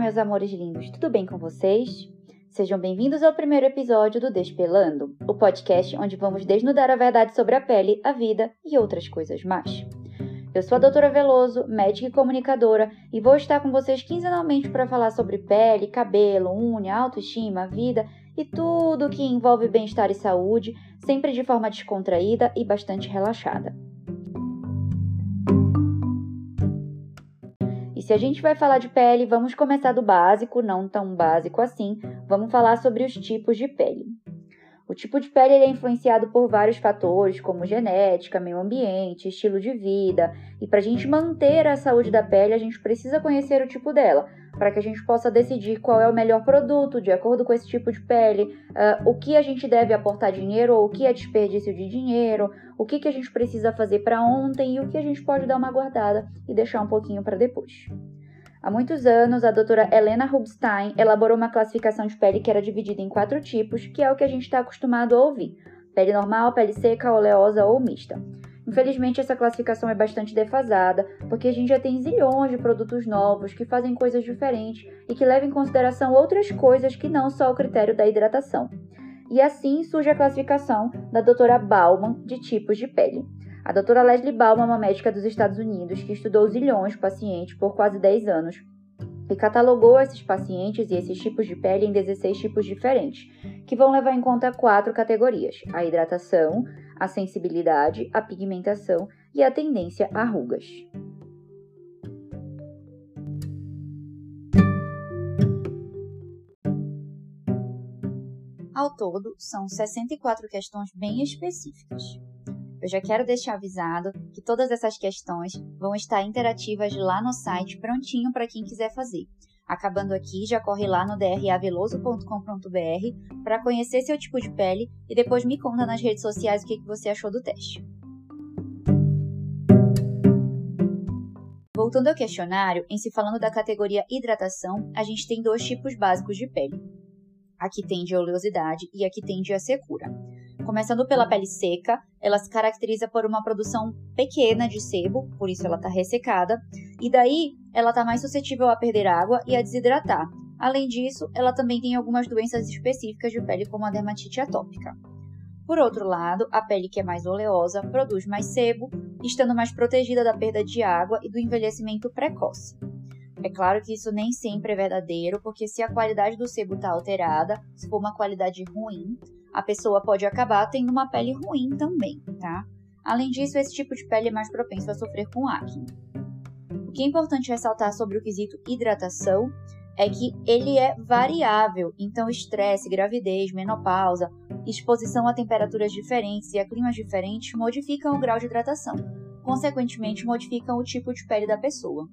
meus amores lindos, tudo bem com vocês? Sejam bem-vindos ao primeiro episódio do Despelando, o podcast onde vamos desnudar a verdade sobre a pele, a vida e outras coisas mais. Eu sou a doutora Veloso, médica e comunicadora, e vou estar com vocês quinzenalmente para falar sobre pele, cabelo, unha, autoestima, vida e tudo que envolve bem-estar e saúde, sempre de forma descontraída e bastante relaxada. Se a gente vai falar de pele, vamos começar do básico, não tão básico assim. Vamos falar sobre os tipos de pele. O tipo de pele é influenciado por vários fatores, como genética, meio ambiente, estilo de vida. E para a gente manter a saúde da pele, a gente precisa conhecer o tipo dela, para que a gente possa decidir qual é o melhor produto de acordo com esse tipo de pele, uh, o que a gente deve aportar dinheiro ou o que é desperdício de dinheiro, o que, que a gente precisa fazer para ontem e o que a gente pode dar uma guardada e deixar um pouquinho para depois. Há muitos anos, a doutora Helena Rubinstein elaborou uma classificação de pele que era dividida em quatro tipos, que é o que a gente está acostumado a ouvir: pele normal, pele seca, oleosa ou mista. Infelizmente, essa classificação é bastante defasada, porque a gente já tem zilhões de produtos novos que fazem coisas diferentes e que levam em consideração outras coisas que não só o critério da hidratação. E assim surge a classificação da doutora Bauman de tipos de pele. A doutora Leslie Bauman é uma médica dos Estados Unidos que estudou zilhões de pacientes por quase 10 anos e catalogou esses pacientes e esses tipos de pele em 16 tipos diferentes, que vão levar em conta quatro categorias: a hidratação, a sensibilidade, a pigmentação e a tendência a rugas. Ao todo, são 64 questões bem específicas. Eu já quero deixar avisado que todas essas questões vão estar interativas lá no site, prontinho para quem quiser fazer. Acabando aqui, já corre lá no draveloso.com.br para conhecer seu tipo de pele e depois me conta nas redes sociais o que você achou do teste. Voltando ao questionário, em se falando da categoria hidratação, a gente tem dois tipos básicos de pele. Aqui tende a oleosidade e aqui tende a secura. Começando pela pele seca, ela se caracteriza por uma produção pequena de sebo, por isso ela está ressecada, e daí ela está mais suscetível a perder água e a desidratar. Além disso, ela também tem algumas doenças específicas de pele, como a dermatite atópica. Por outro lado, a pele que é mais oleosa produz mais sebo, estando mais protegida da perda de água e do envelhecimento precoce. É claro que isso nem sempre é verdadeiro, porque se a qualidade do sebo está alterada, se for uma qualidade ruim, a pessoa pode acabar tendo uma pele ruim também, tá? Além disso, esse tipo de pele é mais propenso a sofrer com acne. O que é importante ressaltar sobre o quesito hidratação é que ele é variável, então estresse, gravidez, menopausa, exposição a temperaturas diferentes e a climas diferentes modificam o grau de hidratação, consequentemente modificam o tipo de pele da pessoa.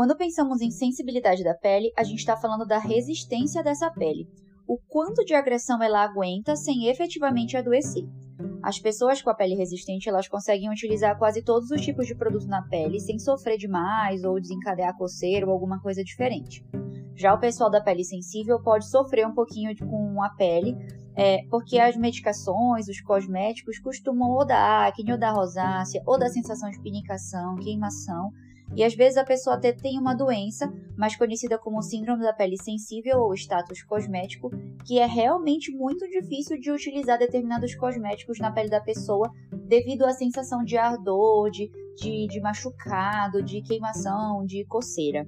Quando pensamos em sensibilidade da pele, a gente está falando da resistência dessa pele, o quanto de agressão ela aguenta sem efetivamente adoecer. As pessoas com a pele resistente elas conseguem utilizar quase todos os tipos de produto na pele sem sofrer demais ou desencadear coceira ou alguma coisa diferente. Já o pessoal da pele sensível pode sofrer um pouquinho com a pele, é, porque as medicações, os cosméticos costumam ou dar acne, ou dar rosácea, ou dar sensação de pinicação, queimação, e às vezes a pessoa até tem uma doença, mais conhecida como síndrome da pele sensível ou status cosmético, que é realmente muito difícil de utilizar determinados cosméticos na pele da pessoa devido à sensação de ardor, de, de, de machucado, de queimação, de coceira.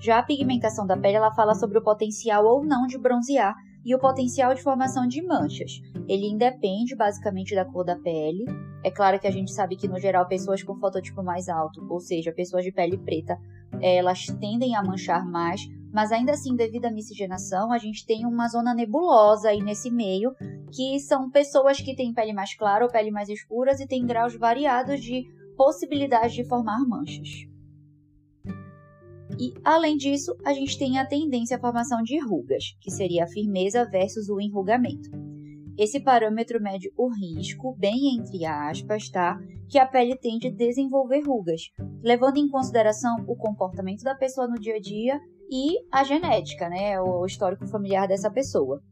Já a pigmentação da pele ela fala sobre o potencial ou não de bronzear e o potencial de formação de manchas. Ele independe basicamente da cor da pele. É claro que a gente sabe que, no geral, pessoas com fototipo mais alto, ou seja, pessoas de pele preta, elas tendem a manchar mais, mas ainda assim, devido à miscigenação, a gente tem uma zona nebulosa aí nesse meio, que são pessoas que têm pele mais clara ou pele mais escuras e têm graus variados de possibilidade de formar manchas. E, além disso, a gente tem a tendência à formação de rugas, que seria a firmeza versus o enrugamento. Esse parâmetro mede o risco, bem entre aspas, tá? Que a pele tende a desenvolver rugas, levando em consideração o comportamento da pessoa no dia a dia e a genética, né? O histórico familiar dessa pessoa.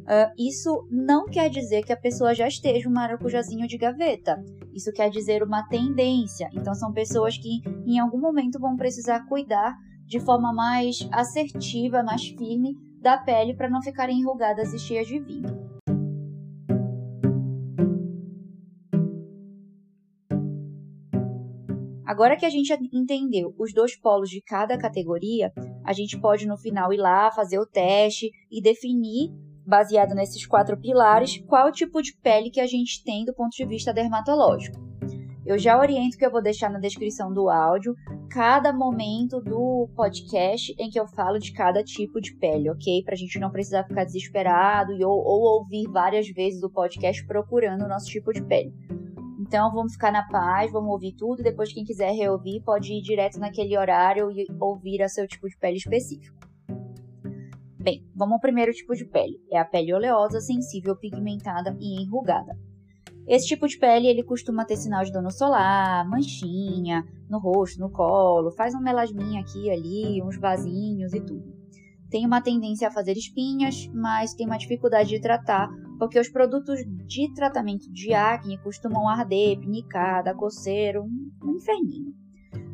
Uh, isso não quer dizer que a pessoa já esteja um maracujazinho de gaveta. Isso quer dizer uma tendência. Então, são pessoas que em algum momento vão precisar cuidar de forma mais assertiva, mais firme da pele para não ficarem enrugadas e cheias de vinho. Agora que a gente entendeu os dois polos de cada categoria, a gente pode no final ir lá fazer o teste e definir, baseado nesses quatro pilares, qual tipo de pele que a gente tem do ponto de vista dermatológico. Eu já oriento que eu vou deixar na descrição do áudio cada momento do podcast em que eu falo de cada tipo de pele, ok? Para a gente não precisar ficar desesperado ou, ou ouvir várias vezes o podcast procurando o nosso tipo de pele. Então vamos ficar na paz, vamos ouvir tudo. Depois, quem quiser reouvir, pode ir direto naquele horário e ouvir a seu tipo de pele específico. Bem, vamos ao primeiro tipo de pele. É a pele oleosa, sensível, pigmentada e enrugada. Esse tipo de pele ele costuma ter sinal de dano solar, manchinha no rosto, no colo, faz um melasminha aqui e ali, uns vasinhos e tudo. Tem uma tendência a fazer espinhas, mas tem uma dificuldade de tratar porque os produtos de tratamento de acne costumam arder, pinicar, dar coceira, um, um inferninho.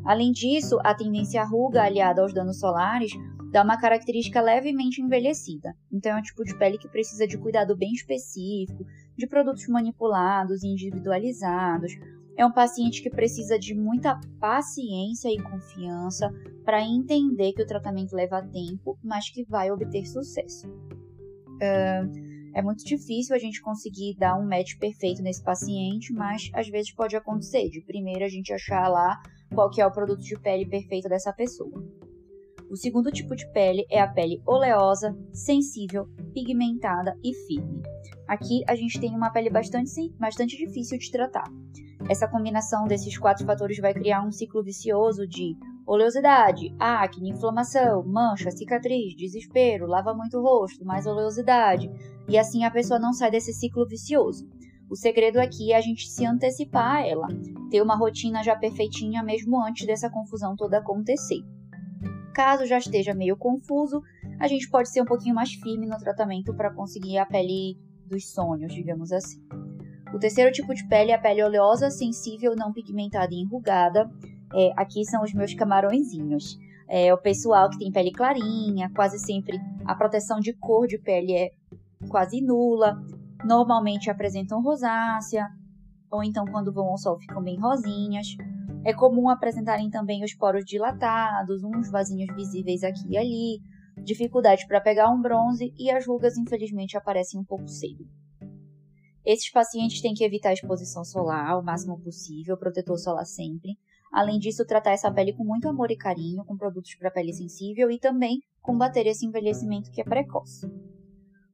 Além disso, a tendência à ruga aliada aos danos solares dá uma característica levemente envelhecida. Então é um tipo de pele que precisa de cuidado bem específico, de produtos manipulados e individualizados. É um paciente que precisa de muita paciência e confiança para entender que o tratamento leva tempo, mas que vai obter sucesso. Uh, é muito difícil a gente conseguir dar um match perfeito nesse paciente, mas às vezes pode acontecer. De primeira a gente achar lá qual que é o produto de pele perfeito dessa pessoa. O segundo tipo de pele é a pele oleosa, sensível, pigmentada e firme. Aqui a gente tem uma pele bastante, bastante difícil de tratar. Essa combinação desses quatro fatores vai criar um ciclo vicioso de oleosidade, acne, inflamação, mancha, cicatriz, desespero, lava muito o rosto, mais oleosidade, e assim a pessoa não sai desse ciclo vicioso. O segredo aqui é a gente se antecipar a ela, ter uma rotina já perfeitinha mesmo antes dessa confusão toda acontecer. Caso já esteja meio confuso, a gente pode ser um pouquinho mais firme no tratamento para conseguir a pele dos sonhos, digamos assim. O terceiro tipo de pele é a pele oleosa, sensível, não pigmentada e enrugada. É, aqui são os meus camarõezinhos. É, o pessoal que tem pele clarinha, quase sempre a proteção de cor de pele é quase nula. Normalmente apresentam rosácea, ou então quando vão ao sol ficam bem rosinhas. É comum apresentarem também os poros dilatados, uns vasinhos visíveis aqui e ali, dificuldade para pegar um bronze e as rugas infelizmente aparecem um pouco cedo. Esses pacientes têm que evitar a exposição solar o máximo possível, protetor solar sempre. Além disso, tratar essa pele com muito amor e carinho, com produtos para pele sensível e também combater esse envelhecimento que é precoce.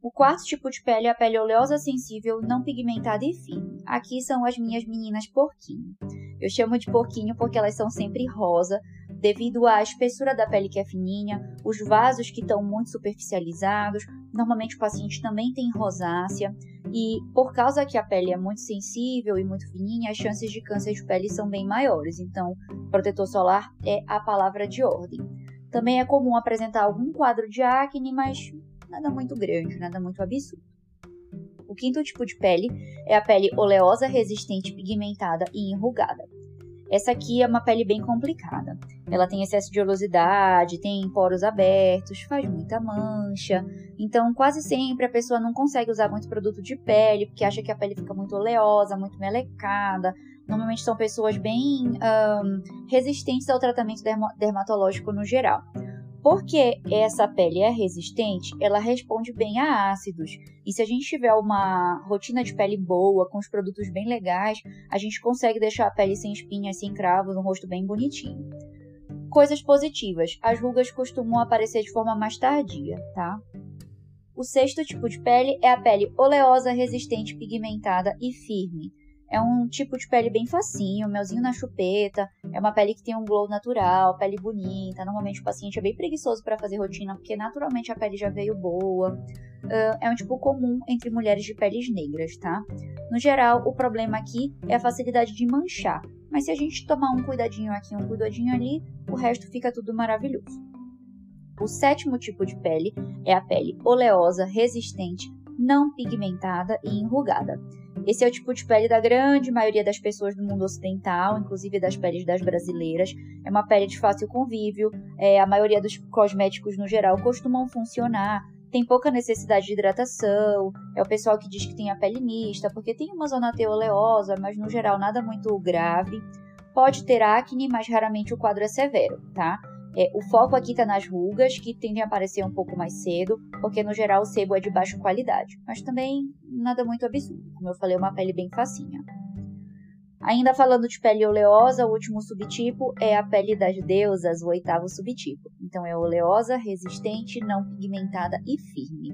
O quarto tipo de pele é a pele oleosa sensível, não pigmentada e fina. Aqui são as minhas meninas porquinho. Eu chamo de porquinho porque elas são sempre rosa, devido à espessura da pele que é fininha, os vasos que estão muito superficializados. Normalmente o paciente também tem rosácea e por causa que a pele é muito sensível e muito fininha, as chances de câncer de pele são bem maiores. Então, protetor solar é a palavra de ordem. Também é comum apresentar algum quadro de acne, mas nada muito grande, nada muito absurdo. O quinto tipo de pele é a pele oleosa, resistente, pigmentada e enrugada. Essa aqui é uma pele bem complicada. Ela tem excesso de oleosidade, tem poros abertos, faz muita mancha. Então, quase sempre a pessoa não consegue usar muito produto de pele porque acha que a pele fica muito oleosa, muito melecada. Normalmente são pessoas bem um, resistentes ao tratamento dermatológico no geral. Porque essa pele é resistente, ela responde bem a ácidos. E se a gente tiver uma rotina de pele boa, com os produtos bem legais, a gente consegue deixar a pele sem espinhas, sem cravos, um rosto bem bonitinho. Coisas positivas: as rugas costumam aparecer de forma mais tardia, tá? O sexto tipo de pele é a pele oleosa, resistente, pigmentada e firme. É um tipo de pele bem facinho, melzinho na chupeta. É uma pele que tem um glow natural, pele bonita. Normalmente o paciente é bem preguiçoso para fazer rotina, porque naturalmente a pele já veio boa. Uh, é um tipo comum entre mulheres de peles negras, tá? No geral, o problema aqui é a facilidade de manchar. Mas se a gente tomar um cuidadinho aqui, um cuidadinho ali, o resto fica tudo maravilhoso. O sétimo tipo de pele é a pele oleosa, resistente, não pigmentada e enrugada. Esse é o tipo de pele da grande maioria das pessoas do mundo ocidental, inclusive das peles das brasileiras. É uma pele de fácil convívio, é, a maioria dos cosméticos no geral costumam funcionar, tem pouca necessidade de hidratação, é o pessoal que diz que tem a pele mista, porque tem uma zona oleosa, mas no geral nada muito grave. Pode ter acne, mas raramente o quadro é severo, tá? É, o foco aqui está nas rugas, que tendem a aparecer um pouco mais cedo, porque no geral o sebo é de baixa qualidade, mas também nada muito absurdo. Como eu falei, é uma pele bem facinha. Ainda falando de pele oleosa, o último subtipo é a pele das deusas, o oitavo subtipo. Então é oleosa, resistente, não pigmentada e firme.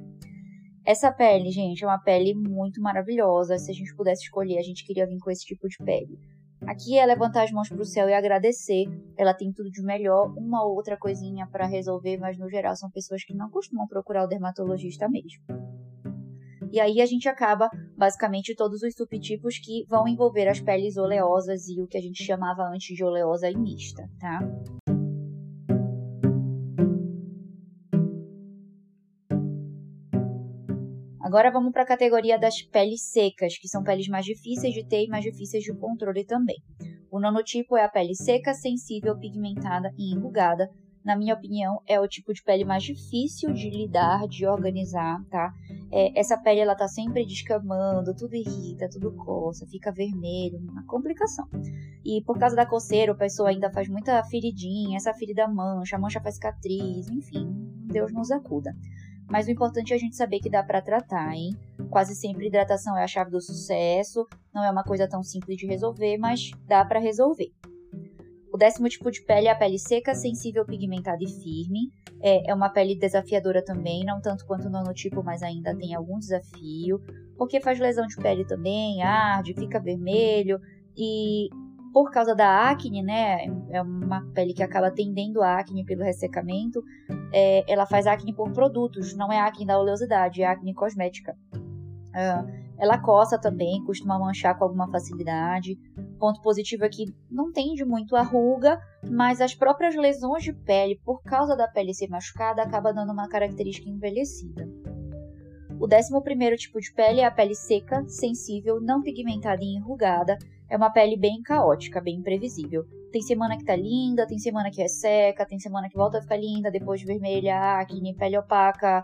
Essa pele, gente, é uma pele muito maravilhosa. Se a gente pudesse escolher, a gente queria vir com esse tipo de pele. Aqui é levantar as mãos para o céu e agradecer. Ela tem tudo de melhor, uma ou outra coisinha para resolver, mas no geral são pessoas que não costumam procurar o dermatologista mesmo. E aí a gente acaba basicamente todos os subtipos que vão envolver as peles oleosas e o que a gente chamava antes de oleosa e mista, tá? Agora vamos para a categoria das peles secas, que são peles mais difíceis de ter e mais difíceis de controle também. O nonotipo é a pele seca, sensível, pigmentada e enrugada, na minha opinião, é o tipo de pele mais difícil de lidar, de organizar, tá? É, essa pele, ela tá sempre descamando, tudo irrita, tudo coça, fica vermelho, uma complicação. E por causa da coceira, o pessoa ainda faz muita feridinha, essa ferida mancha, a mancha faz cicatriz, enfim, Deus nos acuda. Mas o importante é a gente saber que dá para tratar, hein? Quase sempre hidratação é a chave do sucesso, não é uma coisa tão simples de resolver, mas dá para resolver. O décimo tipo de pele é a pele seca, sensível, pigmentada e firme. É, é uma pele desafiadora também, não tanto quanto o nonotipo, mas ainda tem algum desafio, porque faz lesão de pele também, arde, fica vermelho e por causa da acne, né? É uma pele que acaba tendendo a acne pelo ressecamento. É, ela faz acne por produtos, não é acne da oleosidade, é acne cosmética. Uh, ela coça também, costuma manchar com alguma facilidade. Ponto positivo é que não tende muito a ruga, mas as próprias lesões de pele, por causa da pele ser machucada, acaba dando uma característica envelhecida. O décimo primeiro tipo de pele é a pele seca, sensível, não pigmentada e enrugada. É uma pele bem caótica, bem imprevisível. Tem semana que tá linda, tem semana que é seca, tem semana que volta a ficar linda, depois vermelha, acne, pele opaca,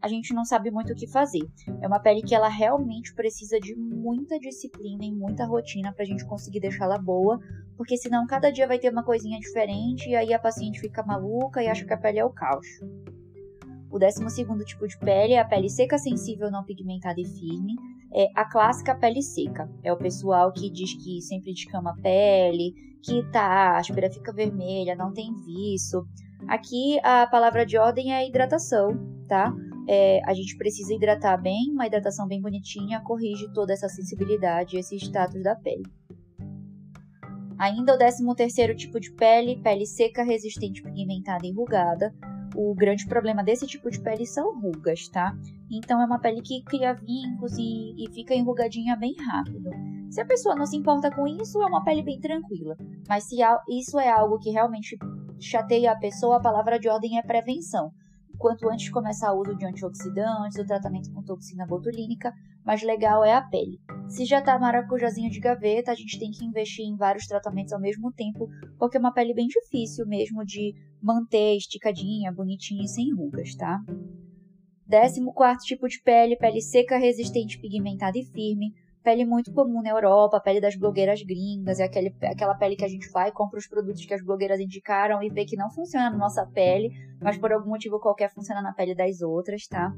a gente não sabe muito o que fazer. É uma pele que ela realmente precisa de muita disciplina e muita rotina para a gente conseguir deixá-la boa, porque senão cada dia vai ter uma coisinha diferente e aí a paciente fica maluca e acha que a pele é o caos. O décimo segundo tipo de pele é a pele seca, sensível, não pigmentada e firme. É a clássica pele seca. É o pessoal que diz que sempre descama a pele, que tá áspera, fica vermelha, não tem viço. Aqui a palavra de ordem é hidratação, tá? é, a gente precisa hidratar bem, uma hidratação bem bonitinha corrige toda essa sensibilidade, esse status da pele. Ainda o 13 terceiro tipo de pele, pele seca, resistente, pigmentada e enrugada. O grande problema desse tipo de pele são rugas, tá? Então é uma pele que cria vincos e, e fica enrugadinha bem rápido. Se a pessoa não se importa com isso, é uma pele bem tranquila. Mas se isso é algo que realmente chateia a pessoa, a palavra de ordem é prevenção quanto antes começar o uso de antioxidantes, o tratamento com toxina botulínica, mais legal é a pele. Se já tá maracujazinho de gaveta, a gente tem que investir em vários tratamentos ao mesmo tempo, porque é uma pele bem difícil mesmo de manter esticadinha, bonitinha e sem rugas, tá? Décimo quarto tipo de pele, pele seca, resistente, pigmentada e firme. Pele muito comum na Europa, pele das blogueiras gringas, é aquele, aquela pele que a gente vai, compra os produtos que as blogueiras indicaram e vê que não funciona na nossa pele, mas por algum motivo qualquer funciona na pele das outras, tá?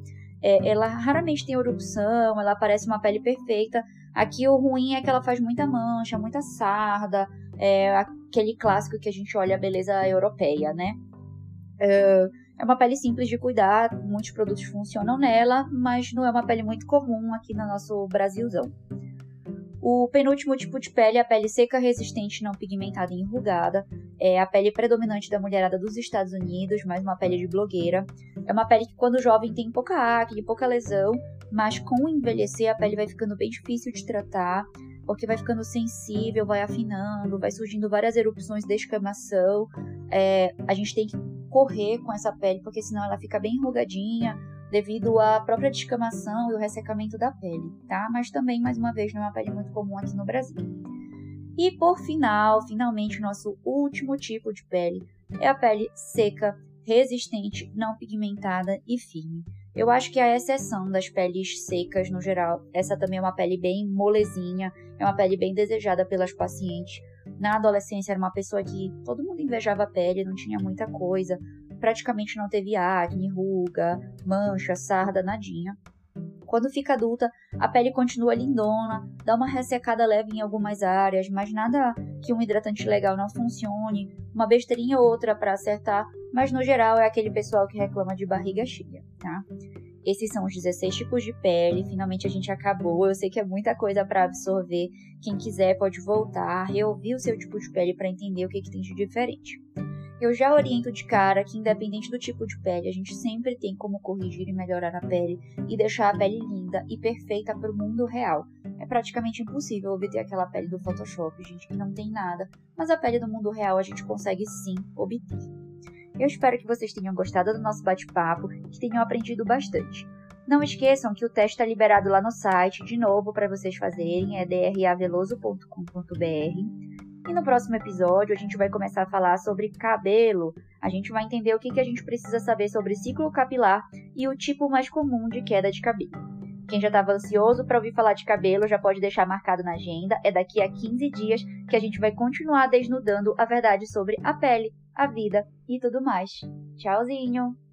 É, ela raramente tem erupção, ela parece uma pele perfeita. Aqui o ruim é que ela faz muita mancha, muita sarda, é aquele clássico que a gente olha a beleza europeia, né? É, é uma pele simples de cuidar, muitos produtos funcionam nela, mas não é uma pele muito comum aqui no nosso Brasilzão. O penúltimo tipo de pele é a pele seca, resistente, não pigmentada e enrugada. É a pele predominante da mulherada dos Estados Unidos, mais uma pele de blogueira. É uma pele que, quando jovem, tem pouca acne, pouca lesão, mas com o envelhecer, a pele vai ficando bem difícil de tratar, porque vai ficando sensível, vai afinando, vai surgindo várias erupções de escamação. É, a gente tem que correr com essa pele, porque senão ela fica bem enrugadinha, devido à própria descamação e o ressecamento da pele, tá? Mas também, mais uma vez, não é uma pele muito comum aqui no Brasil. E por final, finalmente, nosso último tipo de pele é a pele seca, resistente, não pigmentada e firme. Eu acho que a exceção das peles secas no geral, essa também é uma pele bem molezinha, é uma pele bem desejada pelas pacientes. Na adolescência era uma pessoa que todo mundo invejava a pele, não tinha muita coisa, praticamente não teve acne, ruga, mancha, sarda, nadinha. Quando fica adulta, a pele continua lindona, dá uma ressecada leve em algumas áreas, mas nada que um hidratante legal não funcione, uma besteirinha ou outra para acertar, mas no geral é aquele pessoal que reclama de barriga cheia, tá? Esses são os 16 tipos de pele. Finalmente a gente acabou. Eu sei que é muita coisa para absorver. Quem quiser pode voltar, reouvir o seu tipo de pele para entender o que, que tem de diferente. Eu já oriento de cara que, independente do tipo de pele, a gente sempre tem como corrigir e melhorar a pele e deixar a pele linda e perfeita para o mundo real. É praticamente impossível obter aquela pele do Photoshop, gente, que não tem nada, mas a pele do mundo real a gente consegue sim obter. Eu espero que vocês tenham gostado do nosso bate-papo e que tenham aprendido bastante. Não esqueçam que o teste está liberado lá no site, de novo, para vocês fazerem, é draveloso.com.br. No próximo episódio a gente vai começar a falar sobre cabelo. A gente vai entender o que, que a gente precisa saber sobre ciclo capilar e o tipo mais comum de queda de cabelo. Quem já estava ansioso para ouvir falar de cabelo já pode deixar marcado na agenda. É daqui a 15 dias que a gente vai continuar desnudando a verdade sobre a pele, a vida e tudo mais. Tchauzinho!